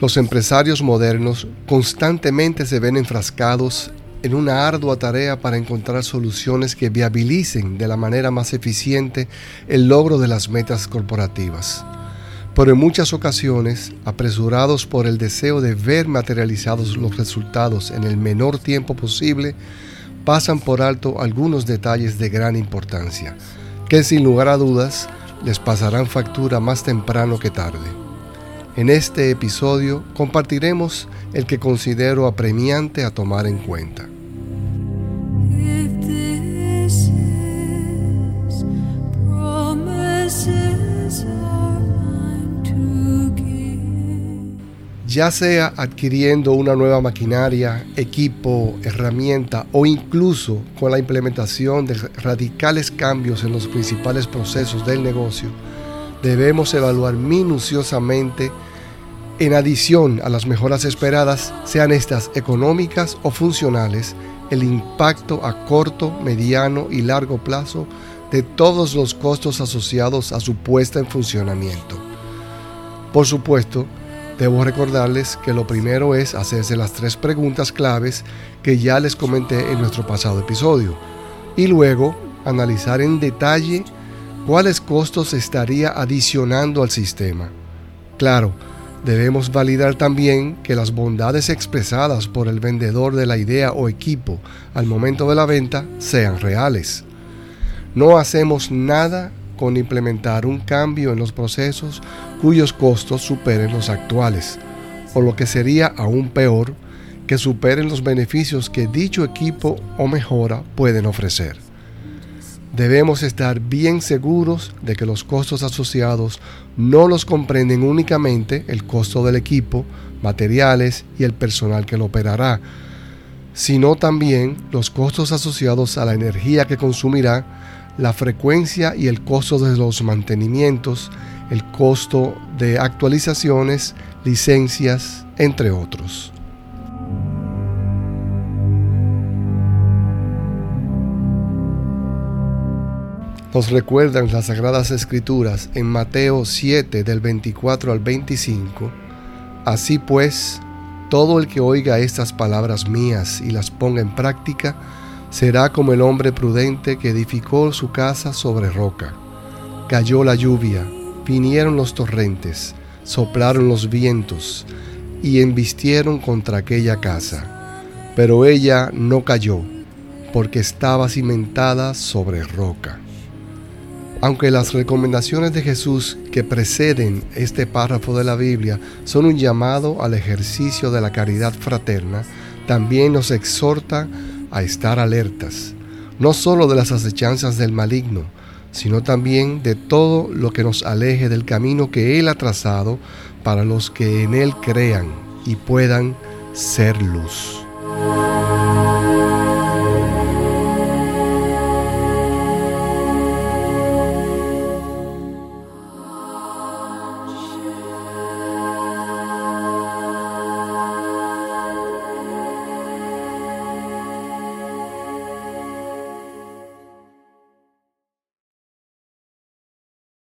Los empresarios modernos constantemente se ven enfrascados en una ardua tarea para encontrar soluciones que viabilicen de la manera más eficiente el logro de las metas corporativas. Pero en muchas ocasiones, apresurados por el deseo de ver materializados los resultados en el menor tiempo posible, pasan por alto algunos detalles de gran importancia, que sin lugar a dudas les pasarán factura más temprano que tarde. En este episodio compartiremos el que considero apremiante a tomar en cuenta. ya sea adquiriendo una nueva maquinaria, equipo, herramienta o incluso con la implementación de radicales cambios en los principales procesos del negocio, debemos evaluar minuciosamente en adición a las mejoras esperadas, sean estas económicas o funcionales, el impacto a corto, mediano y largo plazo de todos los costos asociados a su puesta en funcionamiento. Por supuesto, Debo recordarles que lo primero es hacerse las tres preguntas claves que ya les comenté en nuestro pasado episodio y luego analizar en detalle cuáles costos estaría adicionando al sistema. Claro, debemos validar también que las bondades expresadas por el vendedor de la idea o equipo al momento de la venta sean reales. No hacemos nada con implementar un cambio en los procesos cuyos costos superen los actuales, o lo que sería aún peor, que superen los beneficios que dicho equipo o mejora pueden ofrecer. Debemos estar bien seguros de que los costos asociados no los comprenden únicamente el costo del equipo, materiales y el personal que lo operará, sino también los costos asociados a la energía que consumirá, la frecuencia y el costo de los mantenimientos, el costo de actualizaciones, licencias, entre otros. Nos recuerdan las Sagradas Escrituras en Mateo 7 del 24 al 25. Así pues, todo el que oiga estas palabras mías y las ponga en práctica, Será como el hombre prudente que edificó su casa sobre roca. Cayó la lluvia, vinieron los torrentes, soplaron los vientos y embistieron contra aquella casa. Pero ella no cayó, porque estaba cimentada sobre roca. Aunque las recomendaciones de Jesús que preceden este párrafo de la Biblia son un llamado al ejercicio de la caridad fraterna, también nos exhorta a estar alertas, no solo de las acechanzas del maligno, sino también de todo lo que nos aleje del camino que Él ha trazado para los que en Él crean y puedan ser luz.